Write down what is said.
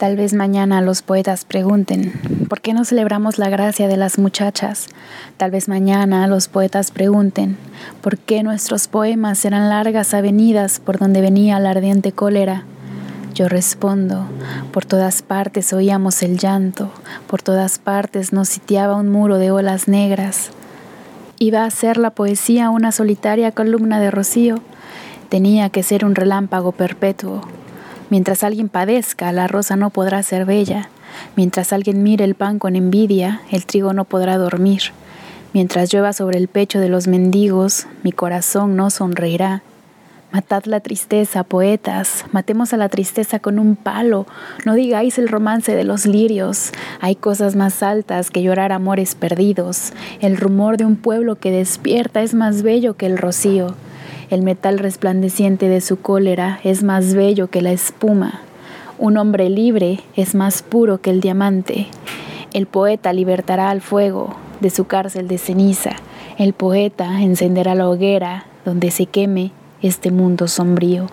Tal vez mañana los poetas pregunten, ¿por qué no celebramos la gracia de las muchachas? Tal vez mañana los poetas pregunten, ¿por qué nuestros poemas eran largas avenidas por donde venía la ardiente cólera? Yo respondo, por todas partes oíamos el llanto, por todas partes nos sitiaba un muro de olas negras. Iba a ser la poesía una solitaria columna de rocío, tenía que ser un relámpago perpetuo Mientras alguien padezca, la rosa no podrá ser bella. Mientras alguien mire el pan con envidia, el trigo no podrá dormir. Mientras llueva sobre el pecho de los mendigos, mi corazón no sonreirá. Matad la tristeza, poetas, matemos a la tristeza con un palo, no digáis el romance de los lirios, hay cosas más altas que llorar amores perdidos, el rumor de un pueblo que despierta es más bello que el rocío. El metal resplandeciente de su cólera es más bello que la espuma. Un hombre libre es más puro que el diamante. El poeta libertará al fuego de su cárcel de ceniza. El poeta encenderá la hoguera donde se queme este mundo sombrío.